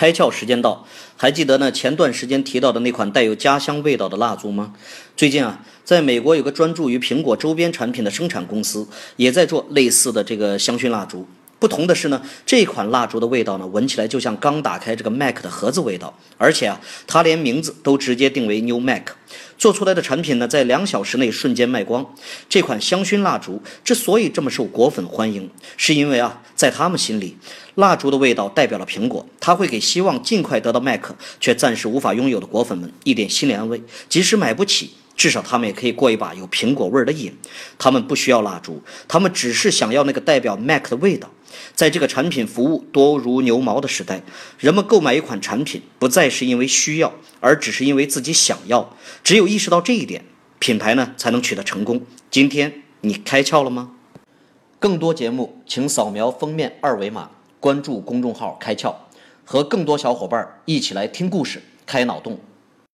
开窍时间到，还记得呢？前段时间提到的那款带有家乡味道的蜡烛吗？最近啊，在美国有个专注于苹果周边产品的生产公司，也在做类似的这个香薰蜡烛。不同的是呢，这款蜡烛的味道呢，闻起来就像刚打开这个 Mac 的盒子味道，而且啊，它连名字都直接定为 New Mac。做出来的产品呢，在两小时内瞬间卖光。这款香薰蜡烛之所以这么受果粉欢迎，是因为啊，在他们心里，蜡烛的味道代表了苹果，它会给希望尽快得到 Mac 却暂时无法拥有的果粉们一点心理安慰。即使买不起，至少他们也可以过一把有苹果味儿的瘾。他们不需要蜡烛，他们只是想要那个代表 Mac 的味道。在这个产品服务多如牛毛的时代，人们购买一款产品不再是因为需要，而只是因为自己想要。只有意识到这一点，品牌呢才能取得成功。今天你开窍了吗？更多节目，请扫描封面二维码，关注公众号“开窍”，和更多小伙伴一起来听故事、开脑洞。